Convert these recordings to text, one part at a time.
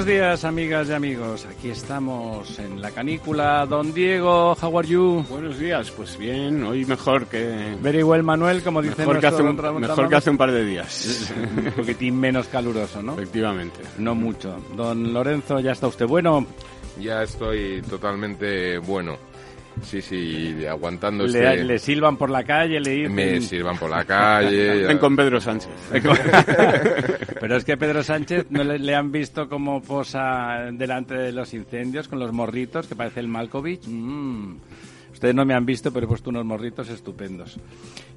Buenos días, amigas y amigos. Aquí estamos en la canícula. Don Diego, how are you? Buenos días, pues bien, hoy mejor que... Very well, Manuel, como dice Mejor, que hace, un, nuestro mejor que hace un par de días. un poquitín menos caluroso, ¿no? Efectivamente. No mucho. Don Lorenzo, ¿ya está usted bueno? Ya estoy totalmente bueno. Sí, sí, aguantando Le, este... le silban por la calle, le dicen... Me sirvan por la calle. Ven con Pedro Sánchez. Pero es que Pedro Sánchez no le, le han visto como posa delante de los incendios con los morritos, que parece el Malkovich. Mm. Ustedes no me han visto, pero he puesto unos morritos estupendos.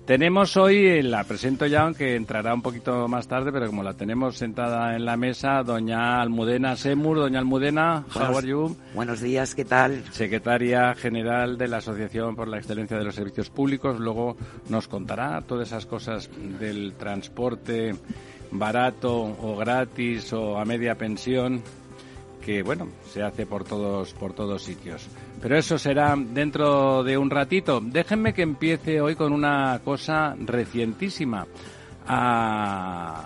Tenemos hoy, la presento ya, aunque entrará un poquito más tarde, pero como la tenemos sentada en la mesa, doña Almudena Semur. Doña Almudena, how Buenos- are you? Buenos días, ¿qué tal? secretaria general de la Asociación por la Excelencia de los Servicios Públicos. Luego nos contará todas esas cosas del transporte barato o gratis o a media pensión que bueno se hace por todos por todos sitios pero eso será dentro de un ratito. Déjenme que empiece hoy con una cosa recientísima. Al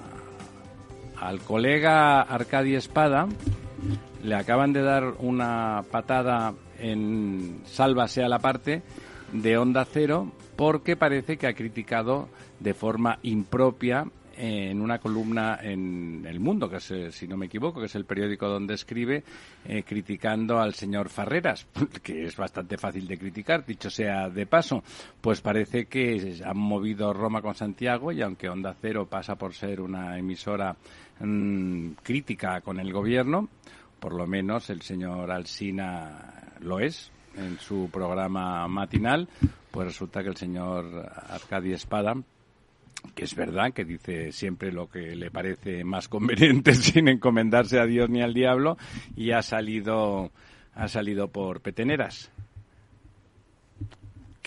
colega Arcadi Espada le acaban de dar una patada en Sálvase a la parte de Onda Cero porque parece que ha criticado de forma impropia en una columna en El Mundo, que es, eh, si no me equivoco, que es el periódico donde escribe, eh, criticando al señor Farreras, que es bastante fácil de criticar, dicho sea de paso. Pues parece que han movido Roma con Santiago y aunque Onda Cero pasa por ser una emisora mm, crítica con el gobierno, por lo menos el señor Alsina lo es en su programa matinal, pues resulta que el señor Arcadi Espada que es verdad que dice siempre lo que le parece más conveniente sin encomendarse a Dios ni al diablo y ha salido ha salido por peteneras.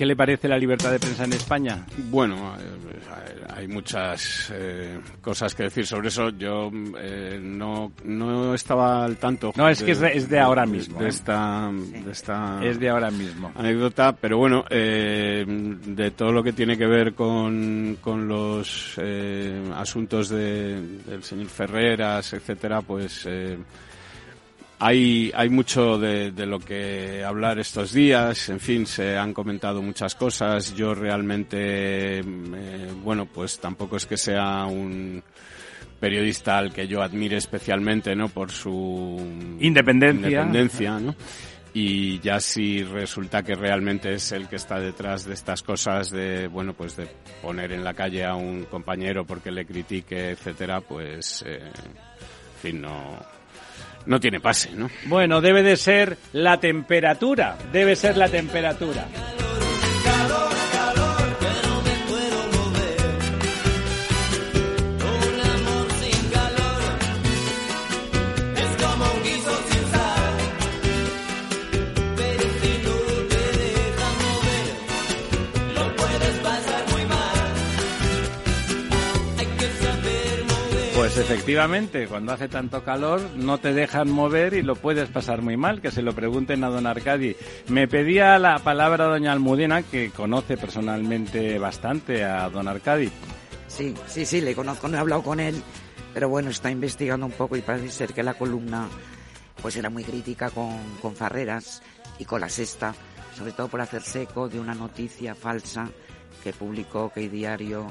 ¿Qué le parece la libertad de prensa en España? Bueno, eh, hay muchas eh, cosas que decir sobre eso. Yo eh, no, no estaba al tanto. No, es que es de- es de ahora mismo, De ¿eh? esta, de esta Es de ahora mismo. anécdota, pero bueno, eh, de todo lo que tiene que ver con, con los eh, asuntos de- del señor Ferreras, etcétera, pues eh, hay, hay mucho de, de lo que hablar estos días. En fin, se han comentado muchas cosas. Yo realmente, eh, bueno, pues tampoco es que sea un periodista al que yo admire especialmente, ¿no? Por su Independencia. independencia, ¿no? Y ya si resulta que realmente es el que está detrás de estas cosas de, bueno, pues de poner en la calle a un compañero porque le critique, etcétera, pues, eh, en fin, no, no tiene pase, ¿no? Bueno, debe de ser la temperatura, debe ser la temperatura. Efectivamente, cuando hace tanto calor no te dejan mover y lo puedes pasar muy mal, que se lo pregunten a don Arcadi. Me pedía la palabra doña Almudena, que conoce personalmente bastante a don Arcadi. Sí, sí, sí, le conozco, no he hablado con él, Pero bueno, está investigando un poco y parece ser que la columna pues era muy crítica con, con Farreras y con la sexta, sobre todo por hacerse eco de una noticia falsa que publicó que Diario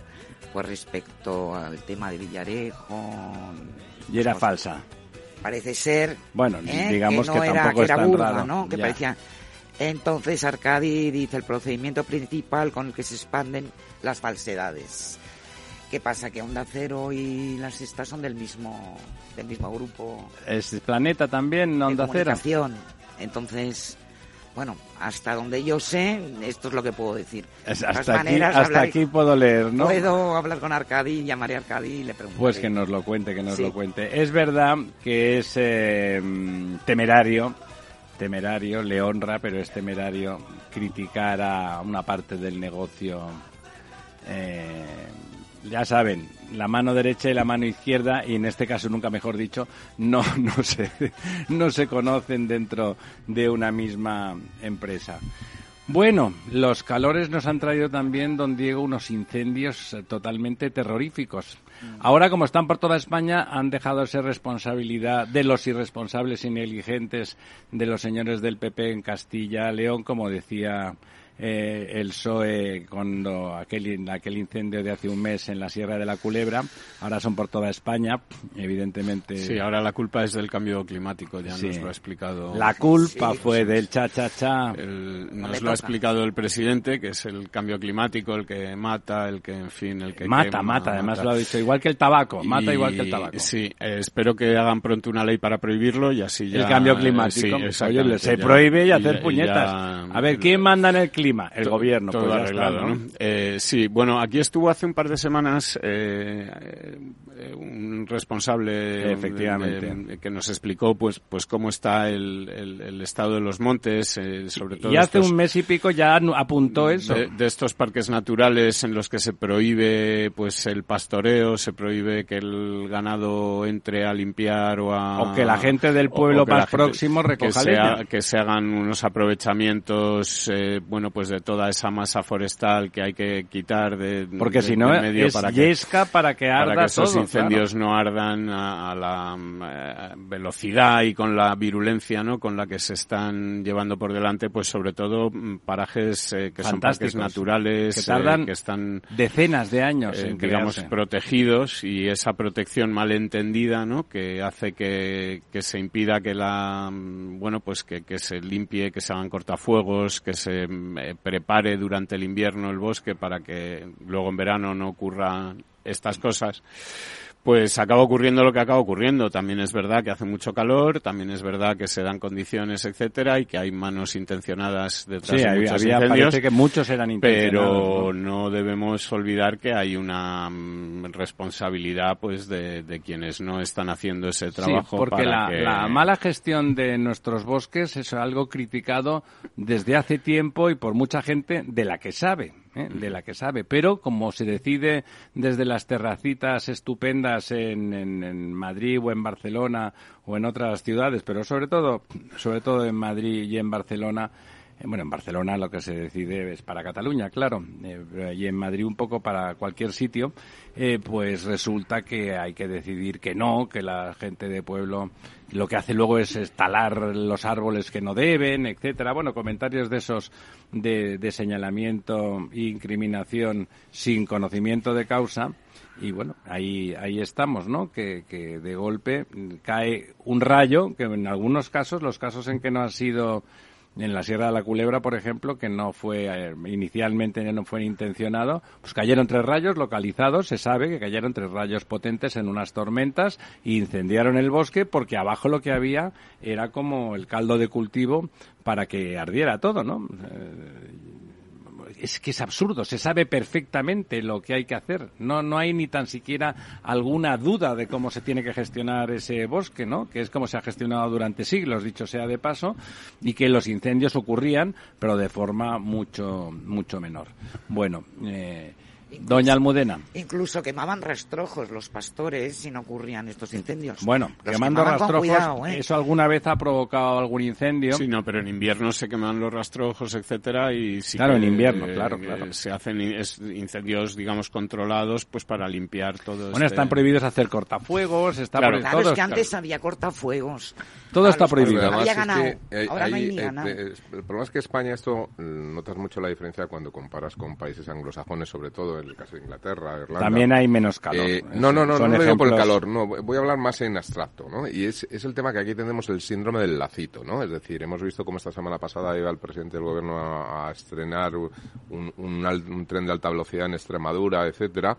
pues respecto al tema de Villarejo. Y era falsa. Parece ser. Bueno, ¿eh? digamos que, que, no era, tampoco que era es tan burda, raro. ¿no? Que Ya. parecía. Entonces Arcadi dice el procedimiento principal con el que se expanden las falsedades. ¿Qué pasa? Que Onda Cero y la Sexta son del mismo, del mismo grupo Es Planeta también, Onda Cero. Entonces, bueno, hasta donde yo sé, esto es lo que puedo decir. Es- hasta aquí, hasta puedo leer, ¿no? Puedo hablar con Arcadi, llamaré a Arcadi y le preguntaré. Pues que nos lo cuente, que nos Sí. lo cuente. Es verdad que es eh, temerario, temerario, le honra, pero es temerario criticar a una parte del negocio. eh, ya saben, la mano derecha y la mano izquierda, y en este caso nunca mejor dicho, no, no, se, no se conocen dentro de una misma empresa. Bueno, los calores nos han traído también, don Diego, unos incendios eh, totalmente terroríficos. Ahora, como están por toda España, han dejado de ser responsabilidad de los irresponsables y negligentes de los señores del PP en Castilla, León, como decía eh, el PSOE cuando aquel, aquel incendio de hace un mes en la Sierra de la Culebra. Ahora son por toda España, evidentemente. Sí, ahora la culpa es del cambio climático, ya Sí. nos lo ha explicado. La culpa Sí, fue del cha-cha-cha. nos lo ha explicado el presidente, que es el cambio climático, el que mata, el que, en fin, el que Mata, quema, mata, además mata. lo ha dicho. Igual que el tabaco, mata igual que el tabaco. Sí, eh, espero que hagan pronto una ley para prohibirlo y así ya... el cambio eh, climático. sí, Oye, se ya- prohíbe y hacer y puñetas. ya- a ver, ¿quién manda en el clima? El gobierno. Todo pues ya está, arreglado, ¿no? ¿no? Eh, sí, bueno, aquí estuvo hace un par de semanas eh, eh, un responsable Efectivamente. de- de- que nos explicó pues pues cómo está el, el- el estado de los montes, eh, sobre todo Y hace estos- un mes y pico ya apuntó eso. de, de estos parques naturales en los que se prohíbe pues el pastoreo, se prohíbe que el ganado entre a limpiar o a O que la gente del pueblo más próximo recoja que se, leña. ha- que se hagan unos aprovechamientos bueno pues de toda esa masa forestal que hay que quitar de Porque si no, medio es para que yesca para que arda para que esos todo, incendios no ardan a, a la mm, eh, velocidad y con la virulencia ¿no? con la que se están llevando por delante, pues sobre todo mm, parajes eh, que son parques naturales, que tardan eh, que están Decenas de años eh, digamos protegidos y esa protección mal entendida ¿no? que hace que, que se impida que la mm, bueno pues que, que se limpie que se hagan cortafuegos que se prepare durante el invierno el bosque para que luego en verano no ocurran estas cosas pues acaba ocurriendo lo que acaba ocurriendo. También es verdad que hace mucho calor, también es verdad que se dan condiciones, etcétera, y que hay manos intencionadas detrás Sí, de muchos había- incendios parece que muchos eran intencionados. pero ¿no? no debemos olvidar que hay una mm, responsabilidad pues de, de quienes no están haciendo ese trabajo Sí, porque para la, que- la mala gestión de nuestros bosques es algo criticado desde hace tiempo y por mucha gente de la que sabe, ¿eh? de la que sabe. Pero como se decide desde las terracitas estupendas en, en- en Madrid o en Barcelona o en otras ciudades, pero sobre todo, sobre todo en Madrid y en Barcelona, bueno, en Barcelona lo que se decide es para Cataluña, claro, eh, y en Madrid un poco para cualquier sitio, eh, pues resulta que hay que decidir que no, que la gente de pueblo lo que hace luego es talar los árboles que no deben, etcétera. Bueno, comentarios de esos de, de señalamiento e incriminación sin conocimiento de causa. Y bueno, ahí, ahí estamos, ¿no? Que, que de golpe cae un rayo, que en algunos casos, los casos en que no ha sido en la Sierra de la Culebra, por ejemplo, que no fue eh, inicialmente no fue intencionado, pues cayeron tres rayos localizados, se sabe que cayeron tres rayos potentes en unas tormentas e incendiaron el bosque porque abajo lo que había era como el caldo de cultivo para que ardiera todo, ¿no? Eh, es que es absurdo, se sabe perfectamente lo que hay que hacer. No, no hay ni tan siquiera alguna duda de cómo se tiene que gestionar ese bosque, ¿no? Que es como se ha gestionado durante siglos, dicho sea de paso, y que los incendios ocurrían, pero de forma mucho, mucho menor. Bueno, eh, Doña Almudena. Incluso quemaban rastrojos los pastores si no ocurrían estos incendios. Bueno, Los quemando rastrojos, cuidado, ¿eh? ¿eso alguna vez ha provocado algún incendio? Sí, no, pero en invierno se queman los rastrojos, etcétera, y sí Claro, que, en invierno, eh, claro, claro. Se hacen in- es- incendios, digamos, controlados, pues para limpiar todo Bueno, este- están prohibidos hacer cortafuegos, está Claro, Claro, es que antes había cortafuegos. Todo A está prohibido. Había es ganado. que, eh, Ahora no hay ni eh, ganado. eh, el problema es que España esto eh, notas mucho la diferencia cuando comparas con países anglosajones, sobre todo en el caso de Inglaterra, Irlanda. También hay menos calor. Eh, Es- no, no, no, son no lo digo por el calor, no, voy a hablar más en abstracto, ¿no? Y es, es el tema que aquí tenemos el síndrome del lacito, ¿no? Es decir, hemos visto cómo esta semana pasada iba el presidente del gobierno a, a estrenar un, un al- un tren de alta velocidad en Extremadura, etcétera,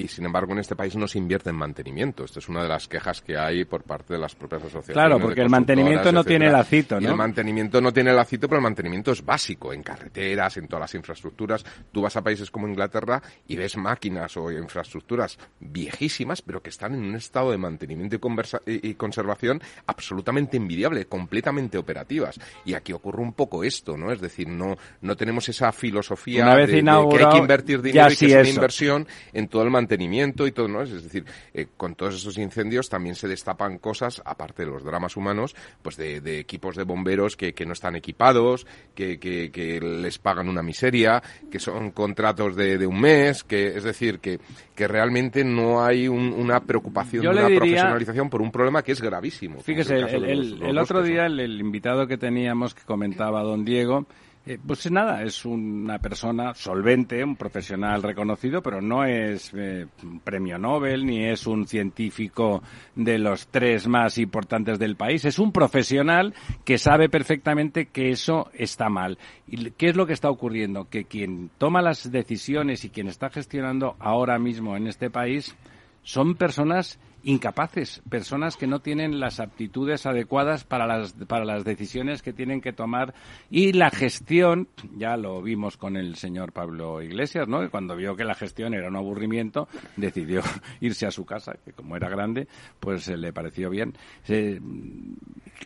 y sin embargo en este país no se invierte en mantenimiento. Esta es una de las quejas que hay por parte de las propias asociaciones. Claro, porque el mantenimiento no tiene lacito, Y ¿no? el mantenimiento no tiene lacito, pero el mantenimiento es básico en carreteras, en todas las infraestructuras. Tú vas a países como Inglaterra y ves máquinas o infraestructuras viejísimas, pero que están en un estado de mantenimiento y, conversa- y- conservación absolutamente envidiable, completamente operativas. Y aquí ocurre un poco esto, ¿no? Es decir, no, no tenemos esa filosofía de, de que hay que invertir ya dinero y que sí es una inversión en todo el mantenimiento y todo, ¿no? Es decir, eh, con todos esos incendios también se destapan cosas, aparte de los dramas humanos, pues de, de equipos de bomberos que, que no están equipados, que, que, que les pagan una miseria, que son contratos de, de un mes, que es decir, que, que realmente no hay un- una preocupación Yo una diría- profesionalización por un problema que es gravísimo. Fíjese, es el, los- otro día el invitado que teníamos que comentaba don Diego, eh, pues nada, es una persona solvente, un profesional reconocido, pero no es eh, un premio Nobel ni es un científico de los tres más importantes del país. Es un profesional que sabe perfectamente que eso está mal. ¿Y qué es lo que está ocurriendo? Que quien toma las decisiones y quien está gestionando ahora mismo en este país son personas incapaces, personas que no tienen las aptitudes adecuadas para las, para las decisiones que tienen que tomar y la gestión, ya lo vimos con el señor Pablo Iglesias, ¿no? Que Cuando vio que la gestión era un aburrimiento, decidió irse a su casa, que como era grande, pues eh, le pareció bien. Se-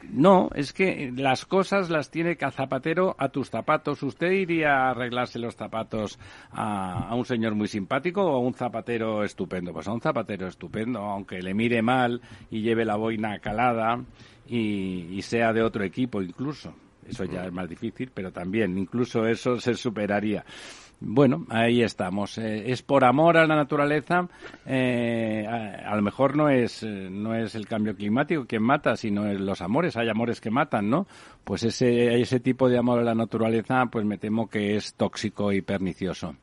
no, es que las cosas las tiene cada zapatero a tus zapatos. ¿Usted iría a arreglarse los zapatos a, a un señor muy simpático o a un zapatero estupendo? Pues a un zapatero estupendo, aunque le mire mal y lleve la boina calada y, y sea de otro equipo incluso. Eso ya es más difícil, pero también incluso eso se superaría. Bueno, ahí estamos. Eh, es por amor a la naturaleza. eh, a, a lo mejor no es eh, no es el cambio climático quien mata, sino es los amores. Hay amores que matan, ¿no? Pues ese ese tipo de amor a la naturaleza, pues me temo que es tóxico y pernicioso.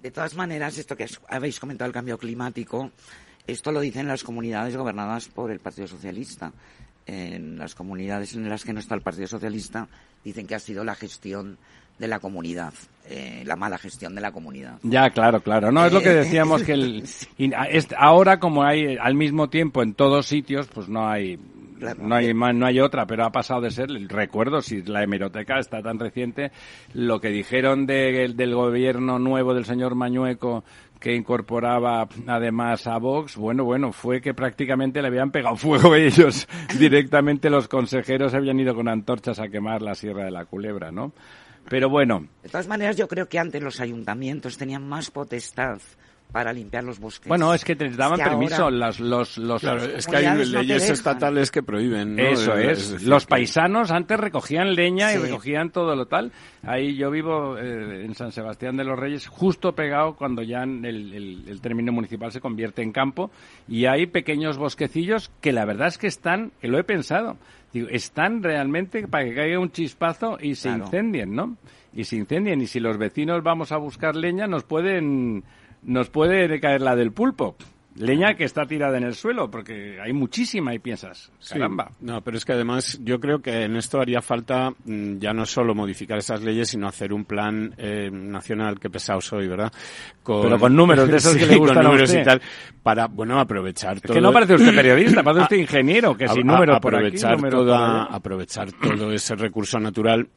De todas maneras, esto que habéis comentado, el cambio climático, esto lo dicen las comunidades gobernadas por el Partido Socialista. En las comunidades en las que no está el Partido Socialista, dicen que ha sido la gestión de la comunidad, eh, la mala gestión de la comunidad. Ya, claro, claro. No, es lo que Eh, decíamos que el, ahora como hay al mismo tiempo en todos sitios, pues no hay no hay no hay otra, pero ha pasado de ser, recuerdo si la hemeroteca está tan reciente, lo que dijeron de- del gobierno nuevo del señor Mañueco que incorporaba además a Vox, bueno, bueno, fue que prácticamente le habían pegado fuego ellos. Directamente los consejeros habían ido con antorchas a quemar la Sierra de la Culebra, ¿no? Pero bueno, De todas maneras, yo creo que antes los ayuntamientos tenían más potestad para limpiar los bosques. Bueno, es que te daban Es que permiso ahora- los los los Claro, es que hay no leyes estatales que prohíben, ¿no? Eso es. decir, Los que- paisanos antes recogían leña y recogían todo lo tal. Ahí yo vivo eh, en San Sebastián de los Reyes, justo pegado cuando ya el, el- el término municipal se convierte en campo y hay pequeños bosquecillos que la verdad es que están, que lo he pensado, digo, están realmente para que caiga un chispazo y se Claro. incendien, ¿no? Y se incendien y si los vecinos vamos a buscar leña nos pueden nos puede caer la del pulpo. Leña que está tirada en el suelo, porque hay muchísima y piensas, Sí. caramba. No, pero es que además yo creo que en esto haría falta mm, ya no solo modificar esas leyes, sino hacer un plan eh, nacional, que pesado soy, ¿verdad? Pero con números de esos que Sí, le gustan con a números usted. y tal, para, bueno, aprovechar Es todo... que no parece usted periodista, parece usted ingeniero, que a- sin a- números por aquí, aprovechar por toda- aprovechar todo ese recurso natural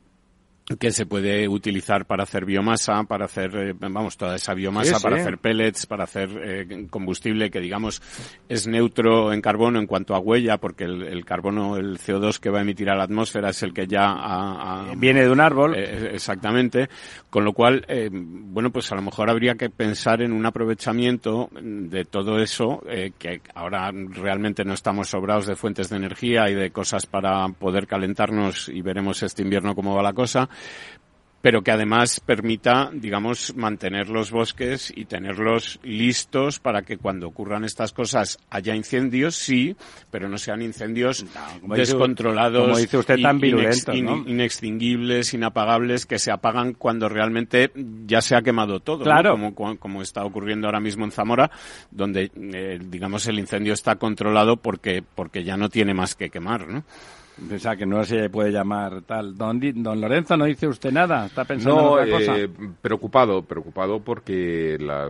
que se puede utilizar para hacer biomasa, para hacer, eh, vamos, toda esa biomasa, para hacer pellets, para hacer eh, combustible que, digamos, es neutro en carbono en cuanto a huella, porque el, carbono, el CO2 que va a emitir a la atmósfera es el que ya viene de un árbol. Eh, exactamente. Con lo cual, bueno, pues a lo mejor habría que pensar en un aprovechamiento de todo eso, que ahora realmente no estamos sobrados de fuentes de energía y de cosas para poder calentarnos y veremos este invierno cómo va la cosa pero que además permita, digamos, mantener los bosques y tenerlos listos para que cuando ocurran estas cosas haya incendios, sí, pero no sean incendios descontrolados, como dice usted, tan inextinguibles, inapagables, que se apagan cuando realmente ya se ha quemado todo, claro. como, como está ocurriendo ahora mismo en Zamora, donde, eh, digamos, el incendio está controlado porque, porque ya no tiene más que quemar, ¿no? O que no se puede llamar tal. Don, don Lorenzo, ¿no dice usted nada? ¿Está pensando en otra cosa? Eh, preocupado, preocupado porque la,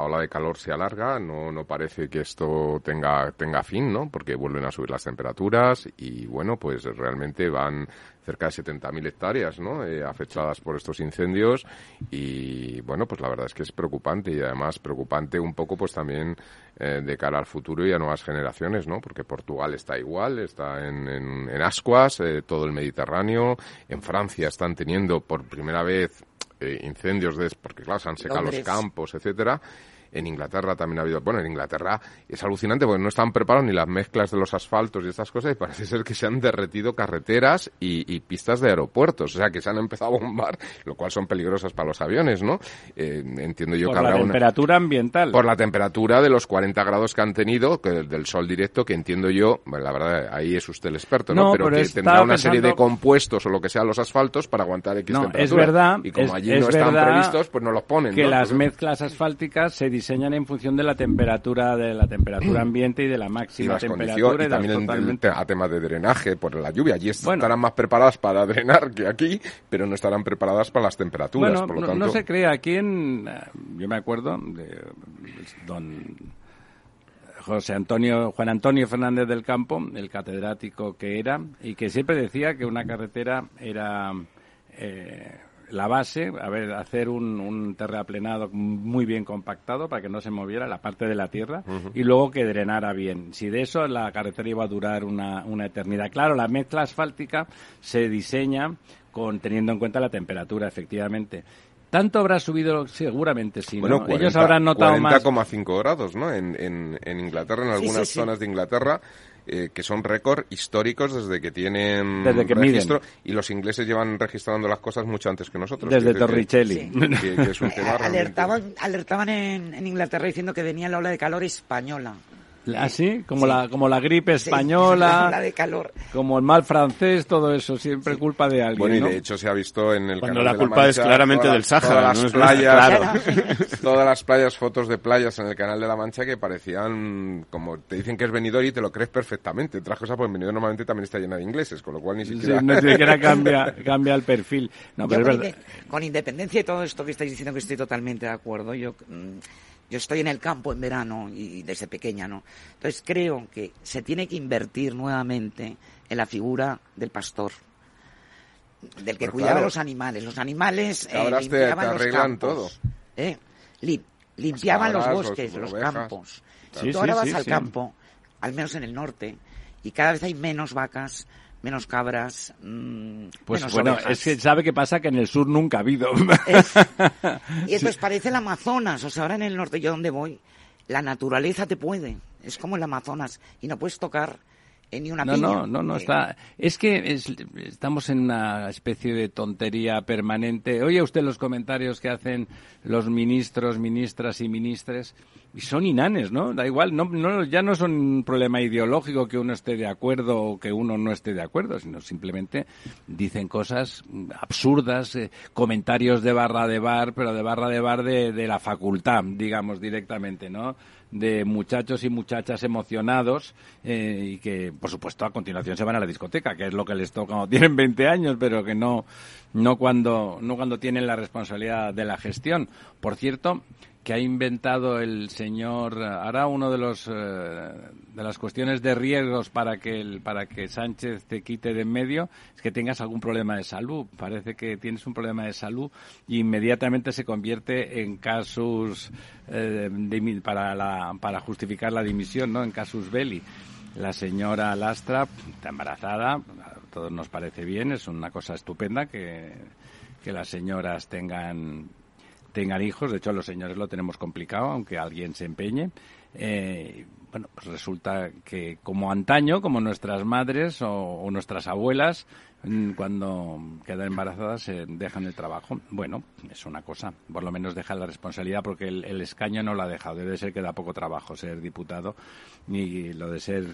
ola de calor se alarga. No, no parece que esto tenga, tenga fin, ¿no? Porque vuelven a subir las temperaturas y, bueno, pues realmente van cerca de 70.000 hectáreas ¿no? Eh, afectadas por estos incendios y bueno pues la verdad es que es preocupante y además preocupante un poco pues también eh, de cara al futuro y a nuevas generaciones ¿no? porque Portugal está igual está en, en, ascuas eh, todo el Mediterráneo en Francia están teniendo por primera vez incendios de porque claro se han secado los campos etcétera en Inglaterra también ha habido, bueno, en Inglaterra es alucinante porque no están preparados ni las mezclas de los asfaltos y estas cosas y parece ser que se han derretido carreteras y, pistas de aeropuertos, o sea que se han empezado a bombar, lo cual son peligrosas para los aviones, ¿no? Eh, entiendo yo por que la temperatura ambiental. Por la temperatura de los 40 grados que han tenido, que del sol directo, que entiendo yo, la verdad, ahí es usted el experto, ¿no? pero, que tendrá una serie de compuestos o lo que sea los asfaltos para aguantar X no, Es verdad. Y como allí no están previstos, pues no los ponen. Que las mezclas asfálticas se diseñan en función de la temperatura de la temperatura ambiente y de la máxima temperatura y, también a temas de drenaje por la lluvia. Allí estarán más preparadas para drenar que aquí pero no estarán preparadas para las temperaturas por lo tanto... no, se crea. Aquí en yo me acuerdo de don José Antonio, Juan Antonio Fernández del Campo, el catedrático que era, y que siempre decía que una carretera era eh, la base, a ver, hacer un, un, terraplenado muy bien compactado para que no se moviera la parte de la tierra y luego que drenara bien. Si de eso la carretera iba a durar una, una eternidad. Claro, la mezcla asfáltica se diseña con teniendo en cuenta la temperatura, efectivamente. ¿Tanto habrá subido? Seguramente sí. Bueno, Ellos habrán notado 40,5 grados, ¿no? En, en, en, Inglaterra, en algunas zonas de Inglaterra, eh, que son récord históricos desde que tienen registro y los ingleses llevan registrando las cosas mucho antes que nosotros. Desde Torricelli. alertaban, alertaban en, en Inglaterra diciendo que venía la ola de calor española. Así, ¿Ah, como la como la gripe española, la de calor. como el mal francés, todo eso siempre culpa de alguien. Bueno, y de hecho se ha visto en el Cuando la culpa es claramente del Sáhara, todas las playas, todas las playas, fotos de playas en el canal de la Mancha que parecían como te dicen que es venidor y te lo crees perfectamente. Otras cosas, pues venidor normalmente también está llena de ingleses, con lo cual ni siquiera sí, siquiera cambia cambia el perfil. No, pero con, con independencia de todo esto que estáis diciendo que estoy totalmente de acuerdo, yo mm, yo estoy en el campo en verano y desde pequeña, ¿no? Entonces creo que se tiene que invertir nuevamente en la figura del pastor, del que cuidaba los animales. Los animales eh, limpiaban los campos. ¿eh? limpiaban los bosques, los, campos. si tú ahora vas al campo, al menos en el norte, y cada vez hay menos vacas, menos cabras. Mmm, pues bueno, es que sabe qué pasa que en el sur nunca ha habido. y entonces parece el Amazonas, o sea, ahora en el norte yo donde voy, la naturaleza te puede, es como el Amazonas y no puedes tocar ni una no, No, no, no, está. Es que estamos en una especie de tontería permanente. Oye usted los comentarios que hacen los ministros, ministras y ministres y son inanes, ¿no? Da igual, no, no, ya no son un problema ideológico que uno esté de acuerdo o que uno no esté de acuerdo, sino simplemente dicen cosas absurdas, eh, comentarios de barra de bar, pero de barra de bar de, de la facultad, digamos directamente, ¿no? de muchachos y muchachas emocionados eh, y que, por supuesto, a continuación se van a la discoteca, que es lo que les toca cuando tienen 20 años, pero que no, no, cuando, no cuando tienen la responsabilidad de la gestión. Por cierto, que ha inventado el señor ahora uno de los eh, de las cuestiones de riesgos para que el, para que Sánchez te quite de en medio es que tengas algún problema de salud. Parece que tienes un problema de salud y inmediatamente se convierte en casus eh, para la, para justificar la dimisión no en casus belli. La señora Lastra está embarazada a todos nos parece bien es una cosa estupenda que que las señoras tengan tengan hijos. De hecho, los señores lo tenemos complicado, aunque alguien se empeñe. Eh, bueno, pues resulta que como antaño, como nuestras madres o, nuestras abuelas, mm, cuando quedan embarazadas se dejan el trabajo. Bueno, es una cosa. Por lo menos deja la responsabilidad porque el, el escaño no lo ha dejado. Debe ser que da poco trabajo ser diputado y lo de ser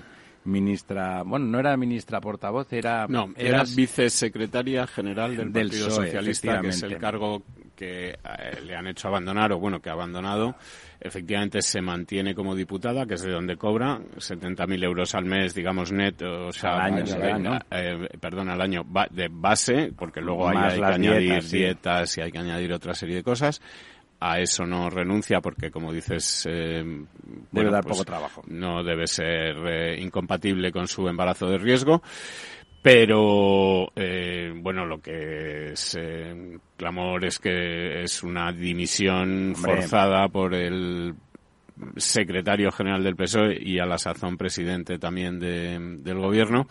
ministra, bueno, no era ministra portavoz, era... No, era, vicesecretaria general del, Partido Socialista, que es el cargo que eh, le han hecho abandonar, o bueno, que ha abandonado. Efectivamente se mantiene como diputada, que es de donde cobra 70.000 euros al mes, digamos, net, o sea, al año, eh, perdón, al año de base, porque luego hay, que añadir dietas y hay que añadir otra serie de cosas a eso no renuncia porque, como dices, eh, debe dar pues poco trabajo. No debe ser eh, incompatible con su embarazo de riesgo. Pero, eh, bueno, lo que es clamor es que es una dimisión forzada por el secretario general del PSOE y a la sazón presidente también del gobierno,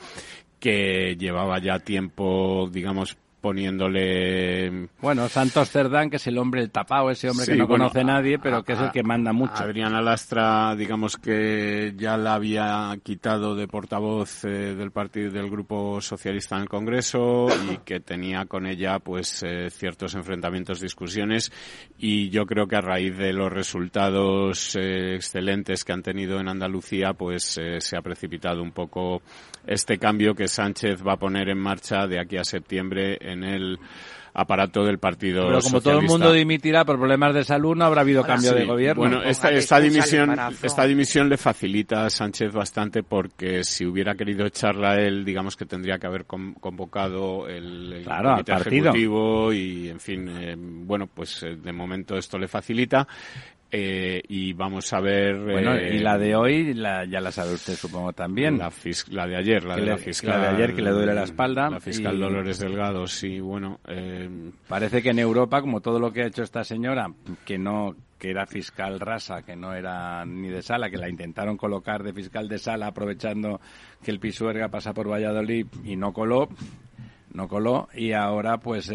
que llevaba ya tiempo, digamos, poniéndole... Bueno, Santos Cerdán, que es el hombre el tapado, ese hombre que no conoce nadie, pero que es el que manda mucho. Adrián Alastra, digamos que ya la había quitado de portavoz eh, del partido del Grupo Socialista en el Congreso y que tenía con ella pues eh, ciertos enfrentamientos, discusiones y yo creo que a raíz de los resultados eh, excelentes que han tenido en Andalucía pues se ha precipitado un poco este cambio que Sánchez va a poner en marcha de aquí a septiembre en el aparato del Partido Pero como todo el mundo dimitirá por problemas de salud, no habrá habido cambio de gobierno. Bueno, esta, esta dimisión, esta dimisión le facilita a Sánchez bastante porque si hubiera querido echarla él, digamos que tendría que haber convocado el, comité ejecutivo y, en fin, eh, bueno, pues eh, de momento esto le facilita. Eh, y vamos a ver. Bueno, y eh, la de hoy la, ya la sabe usted, supongo también. La, la de ayer, la de la fiscal. La de ayer que le duele la espalda. La fiscal Dolores Delgado, sí, bueno. Eh, Parece que en Europa, como todo lo que ha hecho esta señora, que no que era fiscal rasa, que no era ni de sala, que la intentaron colocar de fiscal de sala aprovechando que el Pisuerga pasa por Valladolid y no coló, no coló y ahora pues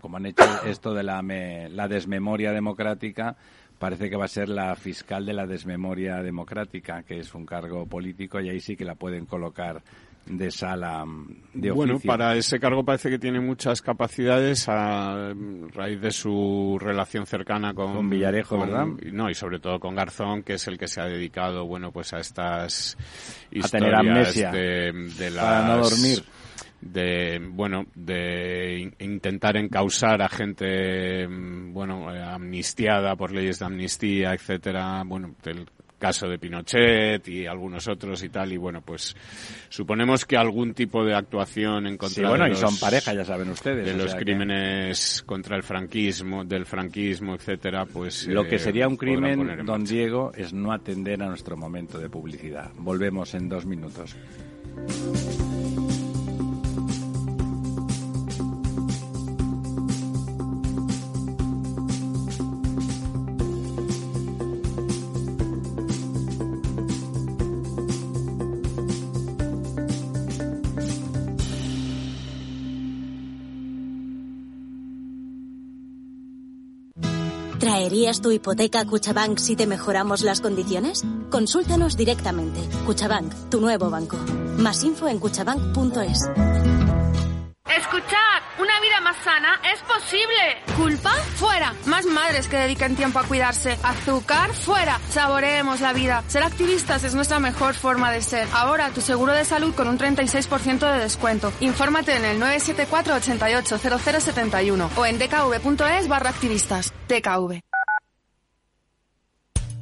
como han hecho esto de la, la desmemoria democrática parece que va a ser la fiscal de la desmemoria democrática, que es un cargo político y ahí sí que la pueden colocar de sala mm, de oficio. Bueno, para ese cargo parece que tiene muchas capacidades a raíz de su relación cercana con, Villarejo, ¿verdad? No, y sobre todo con Garzón, que es el que se ha dedicado, bueno, pues a estas historias a tener amnesia de, de las... Para no dormir de bueno de intentar encausar a gente mm, bueno eh, amnistiada por leyes de amnistía etcétera. Bueno del caso de Pinochet y algunos otros y tal. Y bueno pues suponemos que algún tipo de actuación en contra bueno, de y son pareja ya saben ustedes de los crímenes contra el franquismo del franquismo etcétera pues lo que eh, sería un crimen don Diego es no atender a nuestro momento de publicidad. Volvemos en dos minutos ¿Traerías tu hipoteca Cuchabank si te mejoramos las condiciones? Consúltanos directamente. Cuchabank, tu nuevo banco. Más info en cuchabank.es. Escuchad, una vida más sana es posible. ¿Culpa? Fuera. Más madres que dediquen tiempo a cuidarse. Azúcar? Fuera. Saboreemos la vida. Ser activistas es nuestra mejor forma de ser. Ahora tu seguro de salud con un 36% de descuento. Infórmate en el 974 88 0071 o en dkv.es barra activistas. DKV.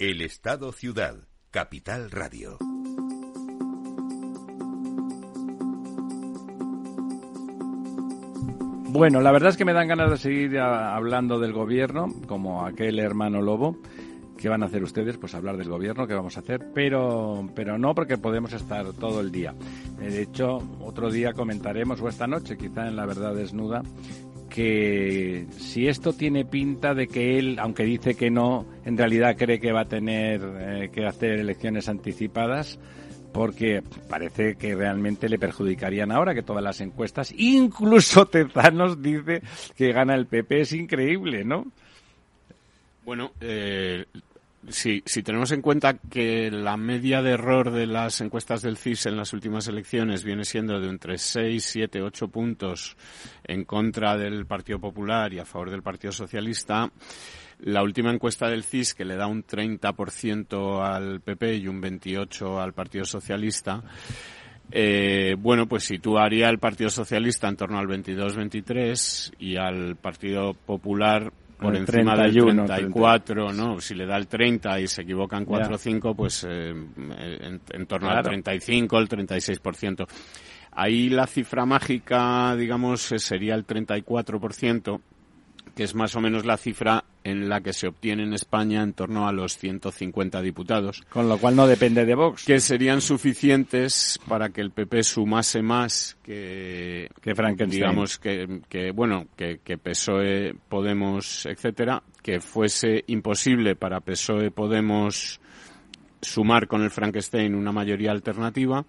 El Estado Ciudad, Capital Radio. Bueno, la verdad es que me dan ganas de seguir hablando del gobierno, como aquel hermano lobo. ¿Qué van a hacer ustedes? Pues hablar del gobierno, ¿qué vamos a hacer? Pero, pero no porque podemos estar todo el día. De hecho, otro día comentaremos, o esta noche quizá en La Verdad Desnuda, que si esto tiene pinta de que él, aunque dice que no, en realidad cree que va a tener eh, que hacer elecciones anticipadas, porque parece que realmente le perjudicarían ahora que todas las encuestas, incluso Tezanos dice que gana el PP, es increíble, ¿no? Bueno, eh, si, si tenemos en cuenta que la media de error de las encuestas del CIS en las últimas elecciones viene siendo de entre 6, 7, 8 puntos en contra del Partido Popular y a favor del Partido Socialista, la última encuesta del CIS, que le da un 30% al PP y un 28% al Partido Socialista, eh, bueno, pues situaría al Partido Socialista en torno al 22-23 y al Partido Popular por encima del 34, ¿no? Si le da el 30 y se equivocan 4 o 5, pues eh, en, torno al 35, el 36%. Ahí la cifra mágica, digamos, eh, sería el 34%, que es más o menos la cifra en la que se obtiene en España en torno a los 150 diputados. Con lo cual no depende de Vox. Que serían suficientes para que el PP sumase más que, que Frankenstein. Digamos que, que bueno, que, que PSOE, Podemos, etcétera, que fuese imposible para PSOE, Podemos sumar con el Frankenstein una mayoría alternativa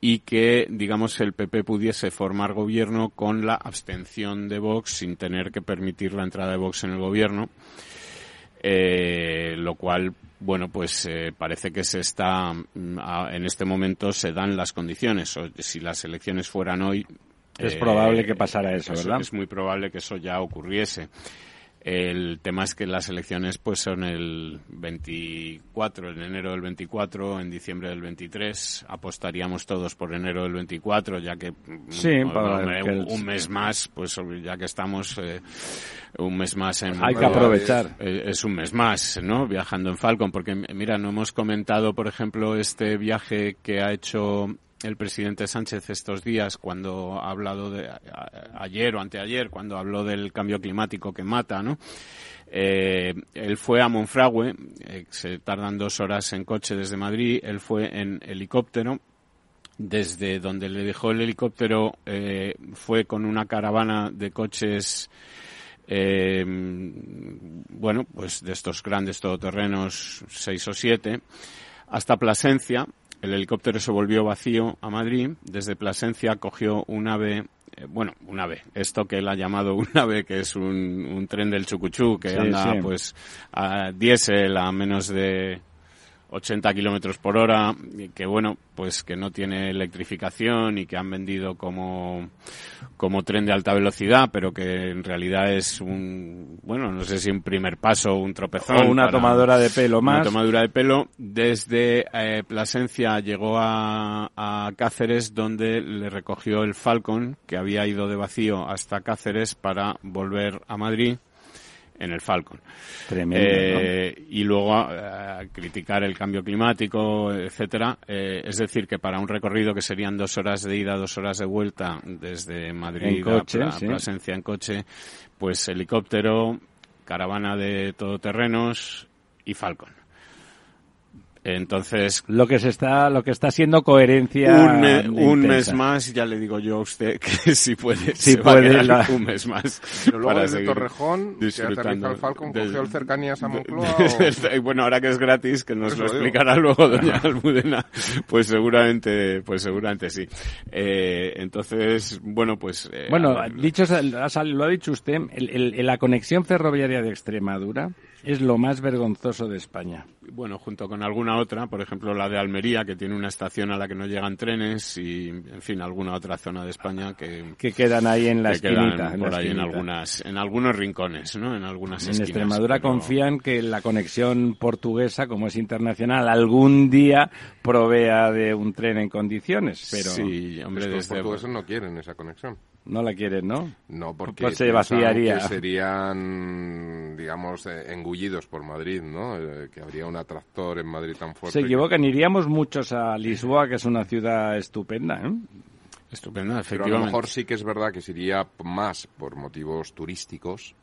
y que, digamos, el PP pudiese formar gobierno con la abstención de Vox sin tener que permitir la entrada de Vox en el gobierno, eh, lo cual, bueno, pues eh, parece que se está, mm, en este momento se dan las condiciones. O, si las elecciones fueran hoy. Es probable que pasara eso, ¿verdad? Es muy probable que eso ya ocurriese. El tema es que las elecciones pues son el 24, en enero del 24, en diciembre del 23. Apostaríamos todos por enero del 24, ya que, sí, un, mes más, pues ya que estamos eh, un mes más en... Hay que aprovechar. Es, es, un mes más, ¿no? Viajando en Falcon, porque mira, no hemos comentado, por ejemplo, este viaje que ha hecho el presidente Sánchez estos días cuando ha hablado de ayer o anteayer cuando habló del cambio climático que mata, ¿no? Eh, él fue a Monfragüe, eh, se tardan dos horas en coche desde Madrid, él fue en helicóptero, desde donde le dejó el helicóptero eh, fue con una caravana de coches eh, bueno, pues de estos grandes todoterrenos, seis o siete, hasta Plasencia, el helicóptero se volvió vacío a Madrid. Desde Plasencia cogió un ave, eh, bueno, un ave, esto que él ha llamado un ave, que es un, tren del Chucuchú, que anda pues a diésel a menos de 80 kilómetros por hora, que bueno, pues que no tiene electrificación y que han vendido como, como tren de alta velocidad, pero que en realidad es un, bueno, no sé si un primer paso o un tropezón. O una tomadora de pelo más. Una tomadura de pelo. Desde eh, Plasencia llegó a, a Cáceres, donde le recogió el Falcon, que había ido de vacío hasta Cáceres para volver a Madrid en el Falcon. Tremendo, Eh, Y luego eh, criticar el cambio climático, etcétera. Eh, es decir, que para un recorrido que serían dos horas de ida, dos horas de vuelta desde Madrid coche, a sí. Plasencia en coche, pues helicóptero, caravana de todoterrenos y Falcon. Entonces, Lo que se está, lo que está siendo coherencia. un, me- un mes más, ya le digo yo a usted que si puede, Si se va a puede, la- un mes más. Pero luego para desde Torrejón, disfrutando el Falcon, de- cogió el cercanías a Moncloa. de- o- bueno, ahora que es gratis, que nos lo digo. explicará luego doña Almudena, pues seguramente, pues seguramente sí. Eh, entonces, bueno, pues... eh, Bueno, a dicho, lo ha dicho usted, el- el- la conexión ferroviaria de Extremadura es lo más vergonzoso de España. Bueno, junto con alguna otra, por ejemplo la de Almería, que tiene una estación a la que no llegan trenes y, en fin, alguna otra zona de España que, Que quedan ahí en la que quedan esquinita. en la por ahí en algunas, en algunos rincones, ¿no? En algunas En esquinas. Extremadura pero- confían que la conexión portuguesa, como es internacional, algún día provea de un tren en condiciones, pero Sí, hombre, Los desde... portugueses no quieren esa conexión. no la quieren, ¿no? No, porque Pues se vaciaría. que serían, digamos, eh, engullidos por Madrid, ¿no? Eh, que habría un atractor en Madrid tan fuerte. Se que- equivocan, iríamos muchos a Lisboa, que es una ciudad estupenda, ¿eh? Estupenda, Pero a lo efectivamente. mejor sí que es verdad que sería más por motivos turísticos,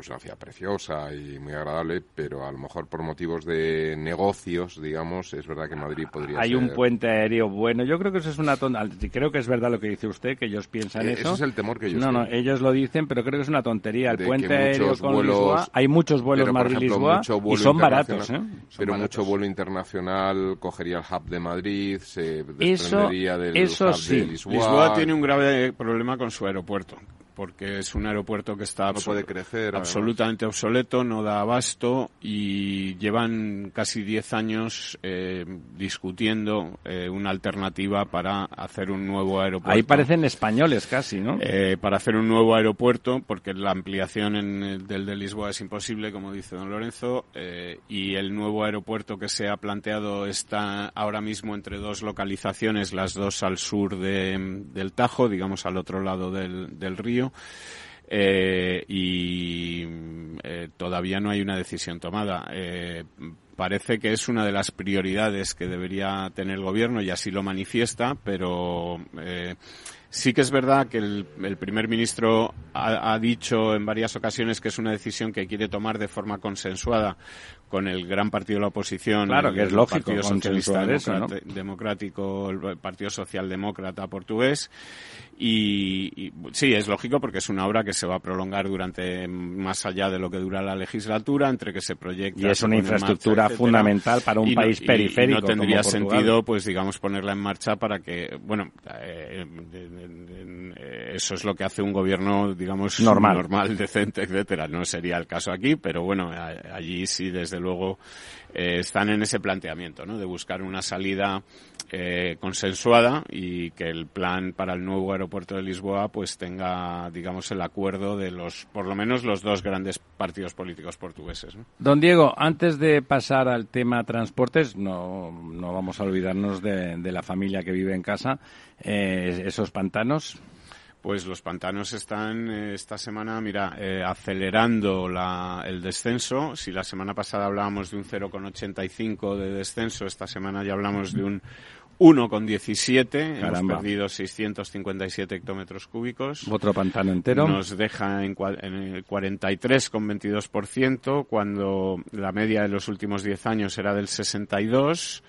pues una ciudad preciosa y muy agradable, pero a lo mejor por motivos de negocios, digamos, es verdad que Madrid podría Hay ser... un puente aéreo bueno. Yo creo que eso es una tontería. Creo que es verdad lo que dice usted, que ellos piensan Eh, eso. ese es el temor que ellos No, no, tienen. ellos lo dicen, pero creo que es una tontería. El de puente aéreo con vuelos- Lisboa, hay muchos vuelos Madrid-Lisboa mucho y son baratos, ¿eh? Son Pero baratos. mucho vuelo internacional cogería el hub de Madrid, se Eso- desprendería del eso hub sí. de Lisboa. Lisboa tiene un grave problema con su aeropuerto, porque es un aeropuerto que está No puede crecer, además. absolutamente obsoleto, no da abasto y llevan casi 10 años eh, discutiendo eh, una alternativa para hacer un nuevo aeropuerto. Ahí parecen españoles casi, ¿no? Eh, para hacer un nuevo aeropuerto, porque la ampliación en el del de Lisboa es imposible, como dice don Lorenzo, eh, y el nuevo aeropuerto que se ha planteado está ahora mismo entre dos localizaciones, las dos al sur de- del Tajo, digamos al otro lado del, del río. Eh, y eh, todavía no hay una decisión tomada. Eh, parece que es una de las prioridades que debería tener el gobierno y así lo manifiesta, pero sí que es verdad que el, primer ministro ha dicho en varias ocasiones que es una decisión que quiere tomar de forma consensuada con el gran partido de la oposición, Claro, que es el lógico Partido Socialista consensuar eso, ¿no? Democrático, el Partido Socialdemócrata portugués. Y, y, sí, es lógico porque es una obra que se va a prolongar durante más allá de lo que dura la legislatura, entre que se proyecta. Y es una marcha, infraestructura fundamental para un Y no- país y- y periférico no tendría como sentido, pues digamos, ponerla en marcha para que, bueno, eh, eh, eso es lo que hace un gobierno, digamos, Normal. normal, decente, etcétera. No sería el caso aquí, pero bueno, a- allí sí, desde luego, eh, están en ese planteamiento, ¿no? De buscar una salida eh, consensuada y que el plan para el nuevo aeropuerto de Lisboa pues tenga, digamos, el acuerdo de los, por lo menos los dos grandes partidos políticos portugueses. Don Diego, antes de pasar al tema transportes, no, no vamos a olvidarnos de, de la familia que vive en casa, eh, esos pantanos. Pues los pantanos están eh, esta semana, mira, eh, acelerando la, el descenso. Si la semana pasada hablábamos de un 0,85 de descenso, esta semana ya hablamos de un 1,17. Hemos perdido 657 hectómetros cúbicos. Otro pantano entero. Nos deja en, en el 43,22%, cuando la media de los últimos 10 años era del 62,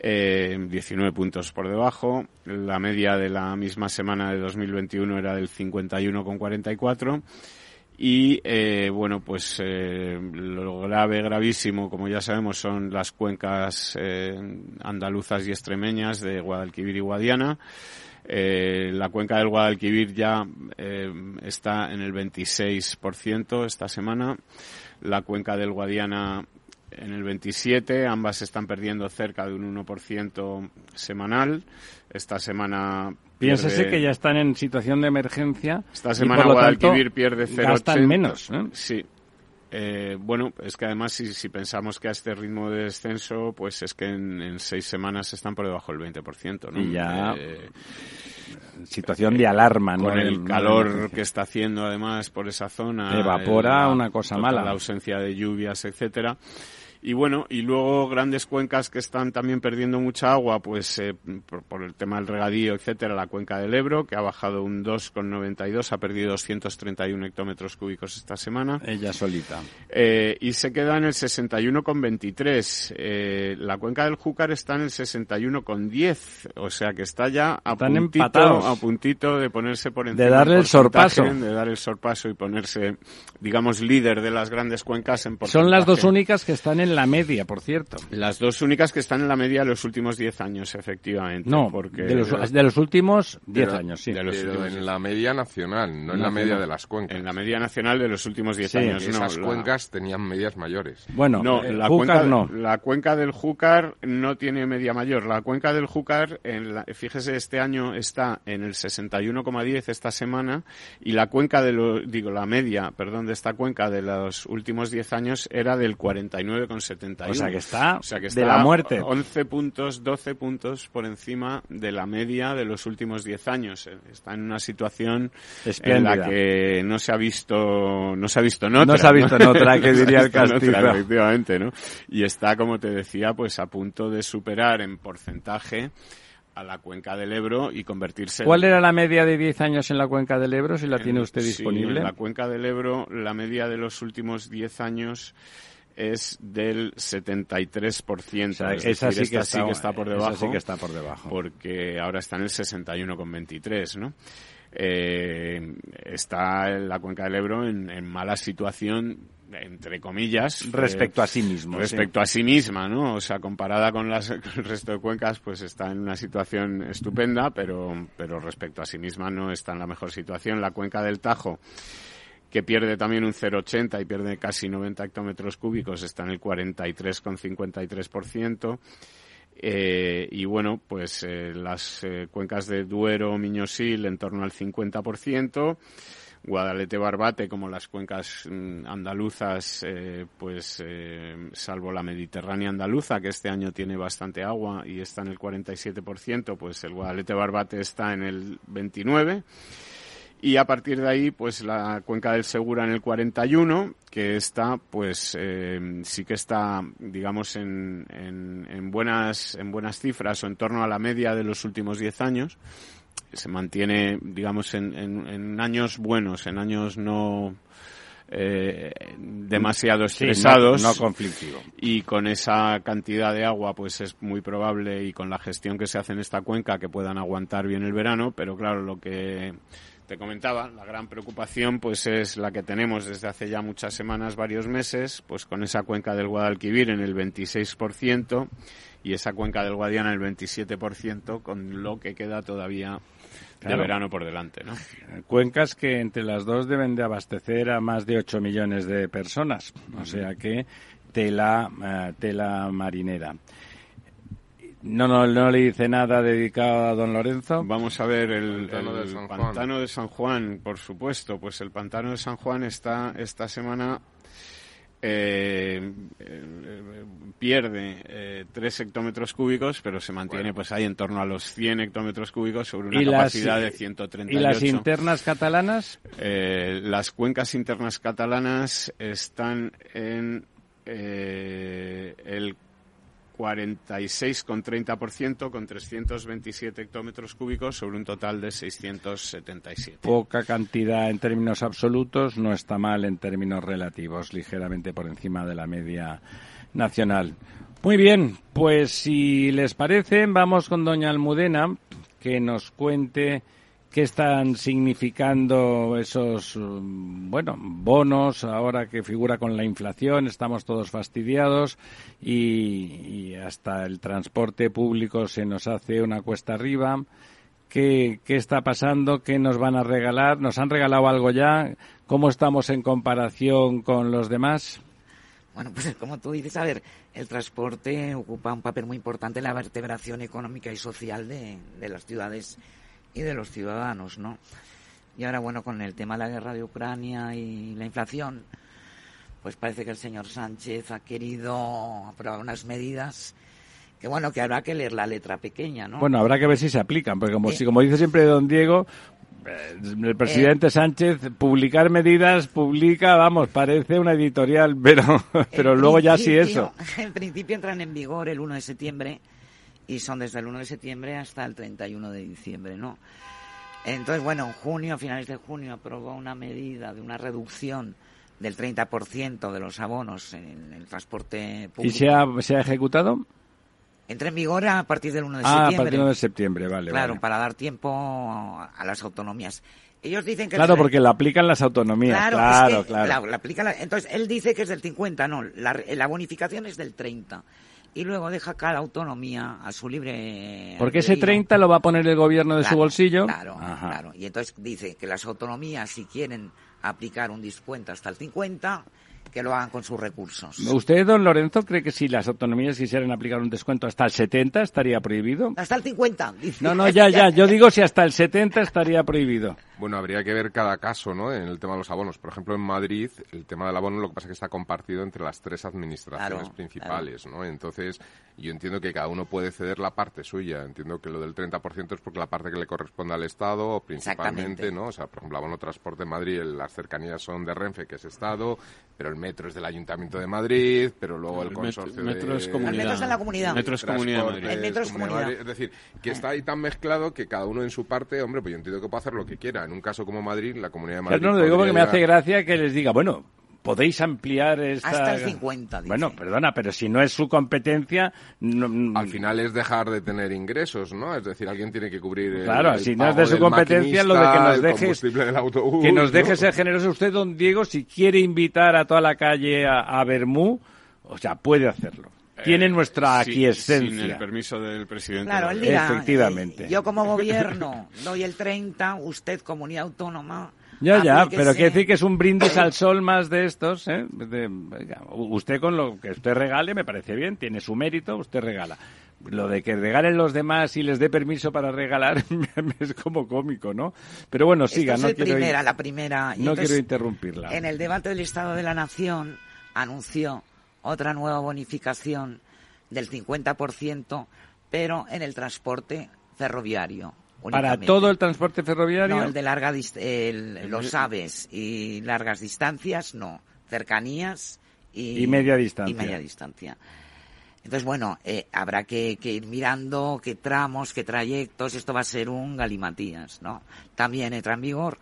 eh, 19 puntos por debajo. La media de la misma semana de 2021 era del 51,44. Y eh, bueno, pues eh, lo grave, gravísimo, como ya sabemos, son las cuencas eh, andaluzas y extremeñas de Guadalquivir y Guadiana. Eh, la cuenca del Guadalquivir ya eh, está en el 26% esta semana. La cuenca del Guadiana en el 27. Ambas están perdiendo cerca de un 1% semanal. Esta semana. Piénsese pierde- que ya están en situación de emergencia. esta y, semana por lo tanto, Guadalquivir pierde 0,80. Gastan menos. ¿eh? Sí. Eh, bueno, es que además si, si pensamos que a este ritmo de descenso, pues es que en, en seis semanas están por debajo del 20%, ¿no? Y ya- Eh, situación de alarma, ¿no? Con el calor que está haciendo además por esa zona. Evapora una cosa mala. La ausencia de lluvias, etcétera. Y bueno, y luego grandes cuencas que están también perdiendo mucha agua, pues eh, por, el tema del regadío, etcétera, la cuenca del Ebro, que ha bajado un 2,92, ha perdido 231 hectómetros cúbicos esta semana. Ella solita. Eh, y se queda en el 61,23. Eh, la cuenca del Júcar está en el 61,10, o sea que está ya a puntito, a puntito de ponerse por encima. De darle el sorpaso. De dar el sorpaso y ponerse, digamos, líder de las grandes cuencas en porcentaje. Son las dos únicas que están en en la media, por cierto. Las dos únicas que están en la media de los últimos 10 años, efectivamente. No, porque de los, de los últimos 10 años, sí. De los en la media nacional, no en la media de las cuencas. En la media nacional de los últimos 10 años. Esas cuencas tenían medias mayores. Bueno, no, la, cuenca, no. la cuenca del Júcar no tiene media mayor. La cuenca del Júcar, en la, fíjese, este año está en el 61,10 esta semana y la cuenca de lo, digo, la media, perdón, de esta cuenca de los últimos 10 años era del 49,71. O sea que está, de la muerte. 11 puntos, 12 puntos por encima de la media de los últimos 10 años. Eh, está en una situación en la que no se ha visto, no se ha visto en otra. No se ha visto en otra, que diría el Castillo. efectivamente, ¿no? Y está, como te decía, pues a punto de superar en porcentaje a la cuenca del Ebro y convertirse. ¿Cuál era la media de 10 años en la cuenca del Ebro, si la tiene usted disponible? en la cuenca del Ebro, la media de los últimos 10 años es del 73%. O sea, esa sí, que está, está, por debajo. sí que está por debajo. Porque ahora está en el 61,23, ¿no? Eh, está la cuenca del Ebro en, mala situación entre comillas respecto a sí mismo respecto a sí misma no o sea comparada con, las, con el resto de cuencas pues está en una situación estupenda pero pero respecto a sí misma no está en la mejor situación la cuenca del Tajo que pierde también un 0,80 y pierde casi 90 hectómetros cúbicos, está en el 43,53%. Eh, y bueno, pues eh, las eh, cuencas de Duero, Miñosil en torno al 50%. Guadalete Barbate, como las cuencas mm, andaluzas, eh, pues salvo la Mediterránea andaluza, que este año tiene bastante agua y está en el 47%, pues el Guadalete Barbate está en el 29% y a partir de ahí pues la cuenca del Segura en el 41 que está pues eh, sí que está digamos en, en, buenas en buenas cifras o en torno a la media de los últimos 10 años. Se mantiene digamos en, en años buenos en años no eh, demasiado estresados. no, conflictivo. Y con esa cantidad de agua pues es muy probable y con la gestión que se hace en esta cuenca que puedan aguantar bien el verano. Pero claro lo que te comentaba, la gran preocupación pues es la que tenemos desde hace ya muchas semanas, varios meses, pues con esa cuenca del Guadalquivir en el 26% y esa cuenca del Guadiana en el 27%, con lo que queda todavía de verano por delante, ¿no? Cuencas que entre las dos deben de abastecer a más de 8 millones de personas, o sea que tela, eh, tela marinera. No, no, no le dice nada dedicado a don Lorenzo. Vamos a ver el, pantano, de San Juan, por supuesto. Pues el pantano de San Juan está esta semana eh, eh, pierde 3 eh, hectómetros cúbicos, pero se mantiene pues ahí en torno a los 100 hectómetros cúbicos sobre una capacidad de 138. ¿Y las internas catalanas? las cuencas internas catalanas están en el 46,30% con 327 hectómetros cúbicos sobre un total de 677. Poca cantidad en términos absolutos, no está mal en términos relativos, ligeramente por encima de la media nacional. Muy bien, pues si les parece, vamos con doña Almudena, que nos cuente ¿Qué están significando esos, bueno, bonos ahora que figura con la inflación? Estamos todos fastidiados y, hasta el transporte público se nos hace una cuesta arriba. ¿Qué, ¿Qué está pasando? ¿Qué nos van a regalar? ¿Nos han regalado algo ya? ¿Cómo estamos en comparación con los demás? Bueno, pues como tú dices, a ver, el transporte ocupa un papel muy importante en la vertebración económica y social de, de las ciudades y de los ciudadanos, ¿no? Y ahora, bueno, con el tema de la guerra de Ucrania y la inflación, pues parece que el señor Sánchez ha querido aprobar unas medidas Que bueno, que habrá que leer la letra pequeña, ¿no? Bueno, habrá que ver si se aplican, porque como, Eh. si, como dice siempre don Diego, eh, el presidente Sánchez, publicar medidas, publica, vamos, parece una editorial, pero, pero luego ya sí eso. En principio entran en vigor el 1 de septiembre y son desde el 1 de septiembre hasta el 31 de diciembre, ¿no? Entonces, bueno, en junio, a finales de junio, aprobó una medida de una reducción del 30% de los abonos en el transporte público. ¿Y se ha, se ha ejecutado? Entra en vigor a partir del 1 de Ah, a septiembre. partir del 1 de septiembre, vale. Claro, vale. para dar tiempo a las autonomías. Ellos dicen que Claro, el- porque la aplican las autonomías. Claro, Claro, es que claro. la- la aplica la- entonces, él dice que es del 50, no, la, la bonificación es del 30. Y luego deja cada autonomía a su libre. Porque ese albedrío. 30 lo va a poner el gobierno de su Claro, bolsillo. Claro, Ajá. claro. Y entonces dice que las autonomías, si quieren aplicar un descuento hasta el 50, que lo hagan con sus recursos. ¿Usted, don Lorenzo, cree que si las autonomías quisieran aplicar un descuento hasta el 70 estaría prohibido? Hasta el 50, dice. No, no, ya, ya. Yo digo si hasta el 70 estaría prohibido. Bueno, habría que ver cada caso, ¿no? En el tema de los abonos. Por ejemplo, en Madrid, el tema del abono lo que pasa es que está compartido entre las tres administraciones Claro, principales, ¿no? Entonces, yo entiendo que cada uno puede ceder la parte suya. Entiendo que lo del 30% es porque la parte que le corresponde al Estado, principalmente. ¿no? O sea, por ejemplo, abono transporte en Madrid, las cercanías son de Renfe, que es Estado, pero el metro es del Ayuntamiento de Madrid, pero luego el, El metro- consorcio metro de... es comunidad. El metro en la comunidad. Metro es comunidad de Madrid. El metro es comunidad. Es decir, que está ahí tan mezclado que cada uno en su parte, hombre, pues yo entiendo que puede hacer lo que quiera. En un caso como Madrid, la comunidad de Madrid. Claro, no lo digo porque me hace gracia que les diga, bueno, podéis ampliar esta... Hasta el 50, dice. Bueno, perdona, pero si no es su competencia... no- Al final es dejar de tener ingresos, ¿no? Es decir, alguien tiene que cubrir el, Claro, el si no es de su competencia, lo de que nos dejes- del autobús, que nos deje ¿no? ser generoso usted, don Diego, si quiere invitar a toda la calle a, a Bermú, o sea, puede hacerlo. Tiene Eh, nuestra sí, aquiescencia. Sin el permiso del presidente. Claro, él dirá, Efectivamente. eh, yo como gobierno doy el 30, usted comunidad autónoma. Ya, ya, aplíquese. pero quiere decir que es un brindis al sol más de estos, ¿eh? De- usted con lo que usted regale me parece bien, tiene su mérito, usted regala. Lo de que regalen los demás y les dé permiso para regalar es como cómico, ¿no? Pero bueno, siga, Esto no es el quiero, primera, la primera. Y no entonces, quiero interrumpirla. En el debate del Estado de la Nación anunció otra nueva bonificación del 50%, pero en el transporte ferroviario. Para todo el transporte ferroviario. No, el de larga el- los aves y largas distancias, no. Cercanías y, Y media distancia. y media distancia. Entonces, bueno, eh, habrá que, que ir mirando qué tramos, qué trayectos. Esto va a ser un galimatías, ¿no? También entra en vigor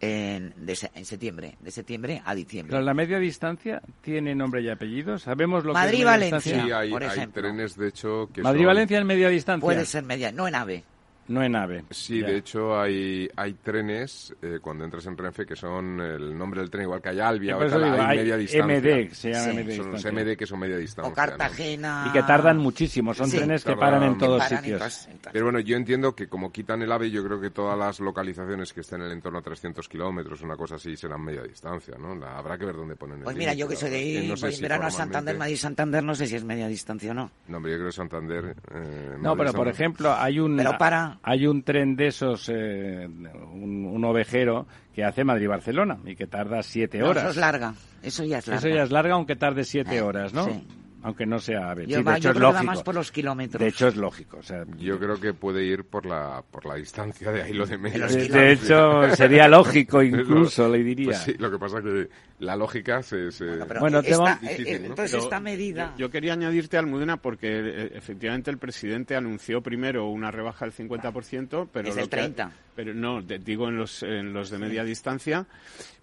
en, de se- en septiembre, de septiembre a diciembre. Pero la media distancia tiene nombre y apellido. ¿Sabemos lo que es distancia? Sí, hay, por hay ejemplo. trenes, de hecho, que son- Madrid-Valencia en media distancia. Puede ser media, no en ave. No en AVE. Sí, Ya. de hecho hay, hay trenes eh, cuando entras en Renfe que son el nombre del tren, igual que hay Albia o eso tal, digo, hay, hay media distancia. MD, que se llama Sí. media Son los distancia. MD que son media distancia. O Cartagena. Y que tardan muchísimo, son Sí. trenes que Tardan- paran en todos Paran en sitios. Pero bueno, yo entiendo que como quitan el AVE, yo creo que todas las localizaciones que estén en el entorno a 300 kilómetros, una cosa así, serán media distancia, ¿no? La- habrá que ver dónde ponen el Pues mira, yo que soy de ir no sé si verano a Santander, Madrid-Santander, no sé si es media distancia o no. No, hombre, yo creo que Santander... eh, No, pero por ejemplo, hay un Pero para- hay un tren de esos, eh, un, un ovejero que hace Madrid-Barcelona y que tarda siete No, horas. eso es larga. Eso ya es larga. Eso ya es larga, aunque tarde siete Eh, horas, ¿no? sí. Aunque no sea AVE. Yo, Sí, va- de hecho yo es creo que va lógico. más por los kilómetros. De hecho es lógico. O sea, Yo creo que puede ir por la, por la distancia, de ahí lo de media los de, distancia. de hecho sería lógico incluso, le diría. Pues sí, lo que pasa es que la lógica se... se- Pero Bueno, esta- eh, eh, entonces Pero esta medida... Yo, yo quería añadirte, Almudena, porque eh, efectivamente el presidente anunció primero una rebaja del 50%, pero... Es el que- 30. pero no, de- digo en los, en los de media distancia,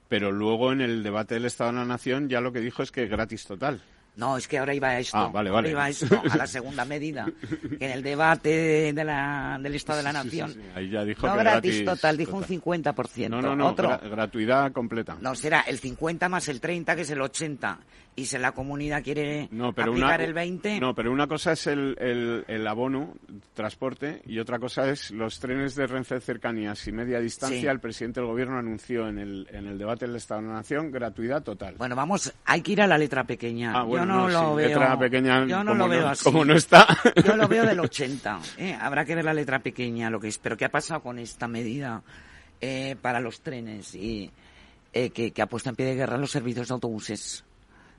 pero luego en el debate del Estado de la Nación ya lo que dijo es que es gratis total. No, es que ahora iba a esto. Ah, vale, ahora vale. iba a esto, a la segunda medida. Que en el debate de la, del Estado de la Sí, sí, Nación... sí, Ahí ya dijo no que gratis, total, dijo total. un 50%. No, no, no, Otro, gra- gratuidad completa. no, será el 50 más el 30, que es el 80. Y si la comunidad quiere No, pero aplicar una, el 20... No, pero una cosa es el, el, el abono, transporte, y otra cosa es los trenes de Renfe cercanías y media distancia. El presidente del gobierno anunció en el, en el debate del Estado de la Nación gratuidad total. Bueno, vamos, hay que ir a la letra pequeña. Ah, bueno, yo no, lo sí, veo. letra pequeña, yo no lo veo no- así. como no está. Yo lo veo del 80. ¿eh? Habrá que ver la letra pequeña, lo que es. Pero ¿qué ha pasado con esta medida eh, para los trenes y eh, que, que ha puesto en pie de guerra los servicios de autobuses?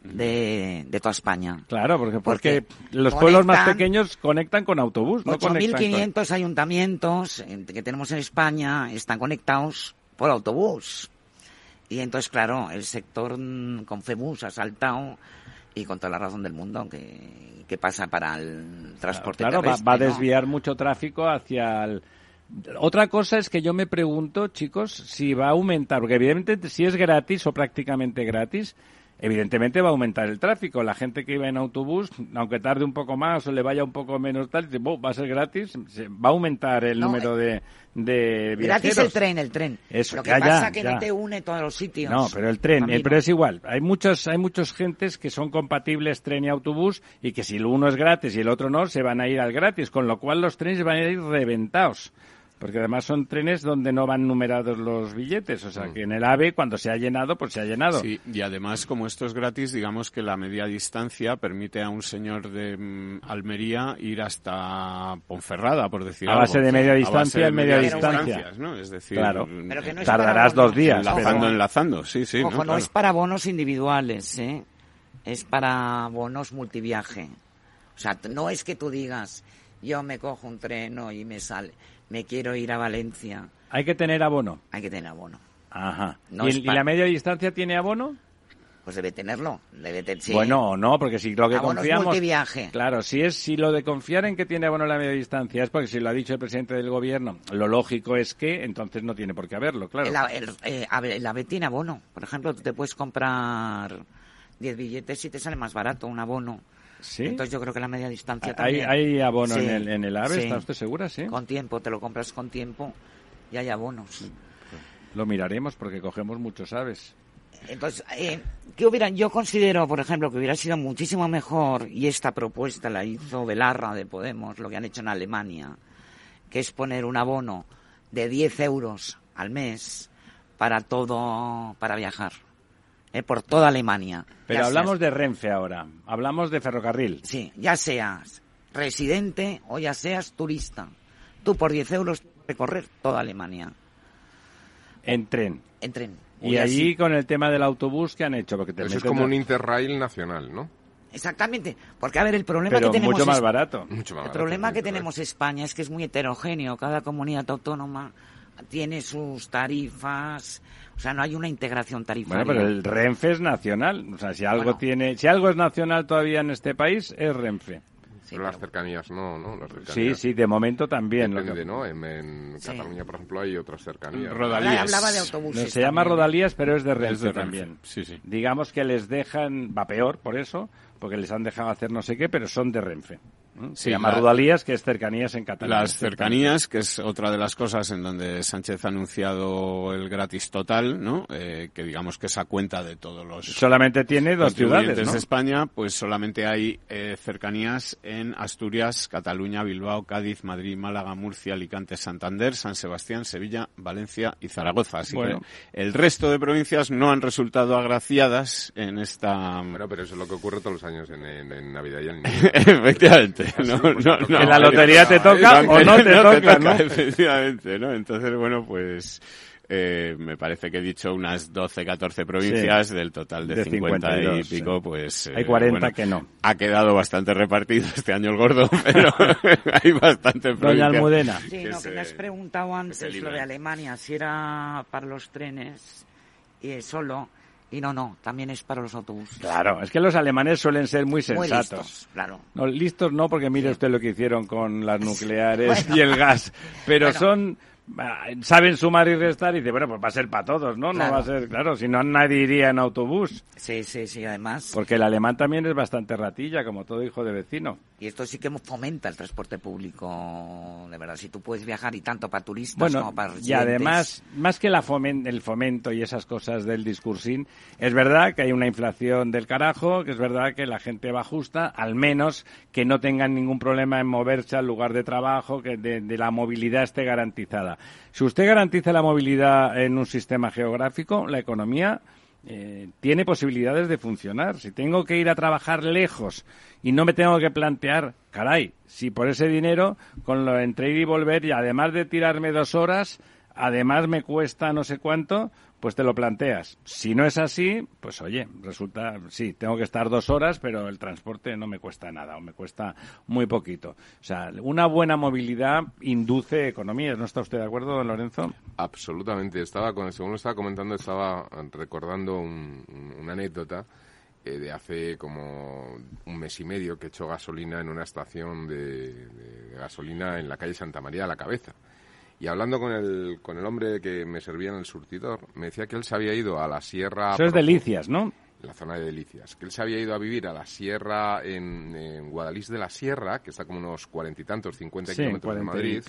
de, de toda España. Claro, porque, porque, los pueblos más pequeños conectan con autobús, no 8.500 ayuntamientos que tenemos en España están conectados por autobús. Y entonces, claro, el sector mm, con FEBUS ha saltado y con toda la razón del mundo que, que pasa para el transporte claro, va, a desviar mucho tráfico hacia el... Otra cosa es que yo me pregunto, chicos, si va a aumentar, porque evidentemente si es gratis o prácticamente gratis, evidentemente va a aumentar el tráfico. La gente que iba en autobús, aunque tarde un poco más o le vaya un poco menos tal, va a ser gratis, va a aumentar el número de, de viajeros. Gratis el tren, el tren. Eso, Lo que pasa es que no te une todos los sitios. No, pero el tren, pero es igual. Hay muchos, hay muchos gentes que son compatibles tren y autobús y que si uno es gratis y el otro no, se van a ir al gratis, con lo cual los trenes van a ir reventados. Porque además son trenes donde no van numerados los billetes, o sea mm. que en el AVE cuando se ha llenado, pues se ha llenado. Sí, y además como esto es gratis, digamos que la media distancia permite a un señor de mm, Almería ir hasta Ponferrada, por decir A base de media distancia, en media, distancia. ¿no? Es decir, claro. tardarás dos días. Enlazando, enlazando, sí, sí. Ojo, no, es para bonos individuales, ¿eh? Es para bonos multiviaje. O sea, no es que tú digas, yo me cojo un tren y me sale me quiero ir a Valencia. Hay que tener abono. Hay que tener abono. Ajá. ¿Y, la media distancia tiene abono? Pues debe tenerlo. Debe Bueno, no, porque si lo que abono confiamos. viaje. Claro, si es si lo de confiar en que tiene abono la media distancia es porque si lo ha dicho el presidente del gobierno, lo lógico es que entonces no tiene por qué haberlo, claro. El, eh, el AVE tiene abono. Por ejemplo, tú te puedes comprar 10 billetes y te sale más barato un abono entonces yo creo que la media distancia también. ¿Hay, abono en, el, en el AVE? ¿Está usted segura? Sí. Con tiempo, te lo compras con tiempo y hay abonos. Lo miraremos porque cogemos muchos aves. Entonces, eh, ¿qué? Yo considero, por ejemplo, que hubiera sido muchísimo mejor, y esta propuesta la hizo Belarra de Podemos, lo que han hecho en Alemania, que es poner un abono de 10 euros al mes para todo, para viajar. Eh, por toda Alemania. Pero hablamos de Renfe ahora, hablamos de ferrocarril. Sí, ya seas residente o ya seas turista. Tú por 10 euros recorrer toda Alemania. En tren. En tren. Y allí con el tema del autobús que han hecho. Porque Eso es como un Interrail nacional, ¿no? Exactamente, porque a ver, el problema que tenemos mucho más barato. el problema que tenemos España es que es muy heterogéneo, cada comunidad autónoma tiene sus tarifas, o sea, no hay una integración tarifaria. Bueno, pero el Renfe es nacional. O sea, si algo tiene, si algo es nacional todavía en este país, es Renfe. pero las cercanías no, ¿no? sí, sí, de momento también. Depende, ¿no? En, Cataluña, por ejemplo, hay otras cercanías. Rodalías. Hablaba de autobuses. se llama Rodalías, pero es de Renfe, también. Sí, sí. Digamos que les dejan, va peor por eso, porque les han dejado hacer no sé qué, pero son de Renfe. Se llama Rodalías, que es cercanías en Cataluña. Las cercanías, que es otra de las cosas en donde Sánchez ha anunciado el gratis total, ¿no? Eh, que digamos que es a cuenta de todos los... Solamente tiene dos ciudades, de España, pues solamente hay eh, cercanías en Asturias, Cataluña, Bilbao, Cádiz, Madrid, Málaga, Murcia, Alicante, Santander, San Sebastián, Sevilla, Valencia y Zaragoza. Así que el resto de provincias no han resultado agraciadas en esta... Bueno, pero eso es lo que ocurre todos los años en, en Navidad y en Efectivamente. No, no, no, que la lotería te toca o no te, toca, ¿no? Efectivamente, ¿no? Entonces, bueno, pues eh, me parece que he dicho unas 12, 14 provincias del total de, 50 y pico, pues... hay 40 eh, que no. Ha quedado bastante repartido este año el gordo, pero hay bastante provincias. Doña Almudena. Sí, no, que me has preguntado antes lo de Alemania, si era para los trenes y solo y no, no, también es para los autobuses. Claro, es que los alemanes suelen ser muy sensatos. Muy listos, claro. No, listos no, porque mire usted lo que hicieron con las nucleares y el gas. Pero son saben sumar y restar y dice, bueno, pues va a ser para todos, ¿no? No va a ser, claro, si no nadie iría en autobús. Sí, sí, sí, además. Porque el alemán también es bastante ratilla, como todo hijo de vecino. Y esto sí que fomenta el transporte público, de verdad. Si tú puedes viajar y tanto para turistas como para residentes. Y además, más que la el fomento y esas cosas del discursín, es verdad que hay una inflación del carajo, que es verdad que la gente va justa, al menos que no tengan ningún problema en moverse al lugar de trabajo, que de la movilidad esté garantizada. Si usted garantiza la movilidad en un sistema geográfico, la economía eh, tiene posibilidades de funcionar. Si tengo que ir a trabajar lejos y no me tengo que plantear, caray, si por ese dinero, con lo entre ir y volver, y además de tirarme dos horas, además me cuesta no sé cuánto, pues te lo planteas. Si no es así, pues oye, resulta, sí, tengo que estar dos horas, pero el transporte no me cuesta nada o me cuesta muy poquito. O sea, una buena movilidad induce economías. ¿No está usted de acuerdo, don Lorenzo? Absolutamente. Estaba, con, según lo estaba comentando, estaba recordando una anécdota eh, de hace como un mes y medio que hecho gasolina en una estación de, de gasolina en la calle Santa María de la Cabeza. Y hablando con el, con el hombre que me servía en el surtidor, me decía que él se había ido a la sierra... Eso es delicias, ¿no? La zona de Delicias, que él se había ido a vivir a la sierra en, en Guadalís de la Sierra, que está como unos cuarenta y tantos, cincuenta kilómetros de Madrid.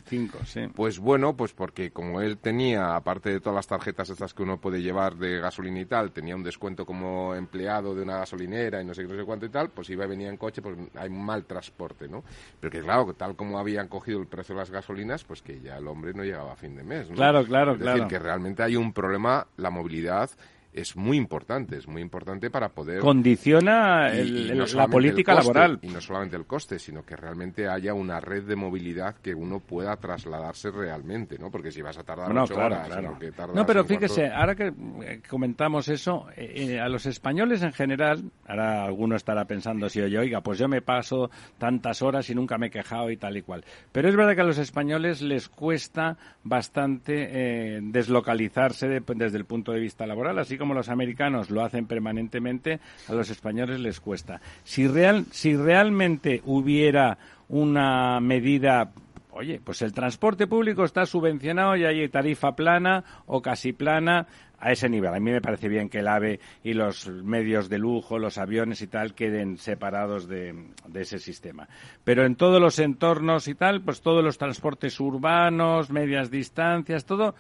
sí. Pues bueno, pues porque como él tenía, aparte de todas las tarjetas estas que uno puede llevar de gasolina y tal, tenía un descuento como empleado de una gasolinera y no sé qué, no sé cuánto y tal, pues iba y venía en coche, pues hay mal transporte, ¿no? Pero que claro, tal como habían cogido el precio de las gasolinas, pues que ya el hombre no llegaba a fin de mes, ¿no? Claro, claro, es claro. decir, que realmente hay un problema, la movilidad es muy importante, es muy importante para poder... Condiciona la política laboral. Y no solamente el coste, sino que realmente haya una red de movilidad que uno pueda trasladarse realmente, ¿no? Porque si vas a tardar no, ocho claro, horas... Claro. Que no, pero fíjese, ahora que eh, comentamos eso, eh, eh, a los españoles en general, ahora alguno estará pensando si oye, oiga, pues yo me paso tantas horas y nunca me he quejado y tal y cual. Pero es verdad que a los españoles les cuesta bastante deslocalizarse desde el punto de vista laboral, así como como los americanos lo hacen permanentemente, a los españoles les cuesta. Si, real, si realmente hubiera una medida oye, pues el transporte público está subvencionado y hay tarifa plana o casi plana a ese nivel. A mí me parece bien que el AVE y los medios de lujo, los aviones y tal, queden separados de, ese sistema. Pero en todos los entornos y tal, pues todos los transportes urbanos, medias distancias, todo,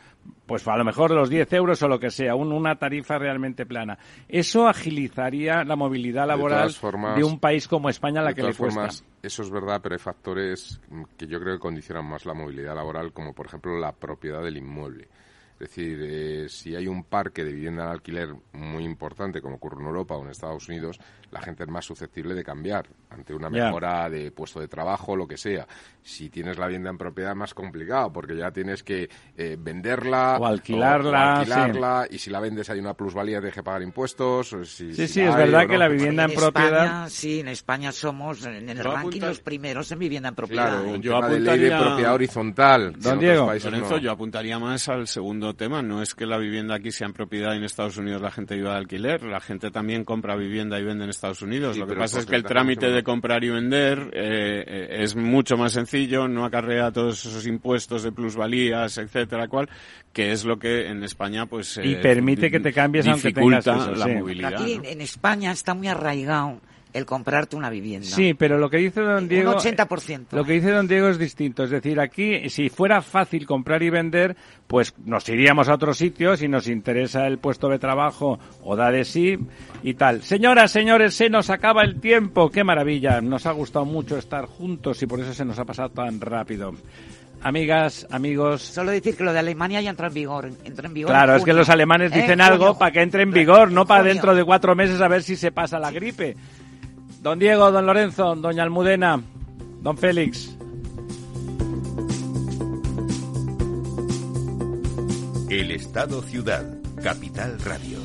pues a lo mejor los 10 euros o lo que sea, una tarifa realmente plana. Eso agilizaría la movilidad laboral de, un país como España a la que le cuesta. Eso es verdad, pero hay factores que yo creo que condicionan más la movilidad laboral, como por ejemplo la propiedad del inmueble. Es decir, eh, si hay un parque de vivienda en alquiler muy importante, como ocurre en Europa o en Estados Unidos, la gente es más susceptible de cambiar ante una mejora de puesto de trabajo, lo que sea. Si tienes la vivienda en propiedad es más complicado, porque ya tienes que eh, venderla o alquilarla, y si la vendes hay una plusvalía, tienes que pagar impuestos. sí, sí, es verdad que la vivienda en, propiedad... sí, en España somos en el ranking los primeros en vivienda en propiedad. Claro, yo apuntaría... de propiedad horizontal. Don Diego, Lorenzo, yo apuntaría más al segundo tema. No es que la vivienda aquí sea en propiedad y en Estados Unidos la gente viva de alquiler. La gente también compra vivienda y vende en Estados Unidos. Lo que pasa es que el trámite de comprar y vender eh, eh, es mucho más sencillo, no acarrea todos esos impuestos de plusvalías, etcétera, cual, que es lo que en España pues y permite que te cambies aunque tengas la movilidad. Aquí en España está muy arraigado el comprarte una vivienda. Sí, pero lo que dice don Diego... Un 80%. Lo que dice don Diego es distinto. Es decir, aquí, si fuera fácil comprar y vender, pues nos iríamos a otros sitios y nos interesa el puesto de trabajo o da de sí y tal. Señoras, señores, se nos acaba el tiempo. ¡Qué maravilla! Nos ha gustado mucho estar juntos y por eso se nos ha pasado tan rápido. Amigas, amigos. Solo decir que lo de Alemania ya entra en vigor. Entra en vigor claro, es que los alemanes ¿Eh? dicen algo para que entre en vigor, no para dentro de cuatro meses a ver si se pasa la gripe. Don Diego, don Lorenzo, doña Almudena, don Félix. El Estado Ciudad, Capital Radio.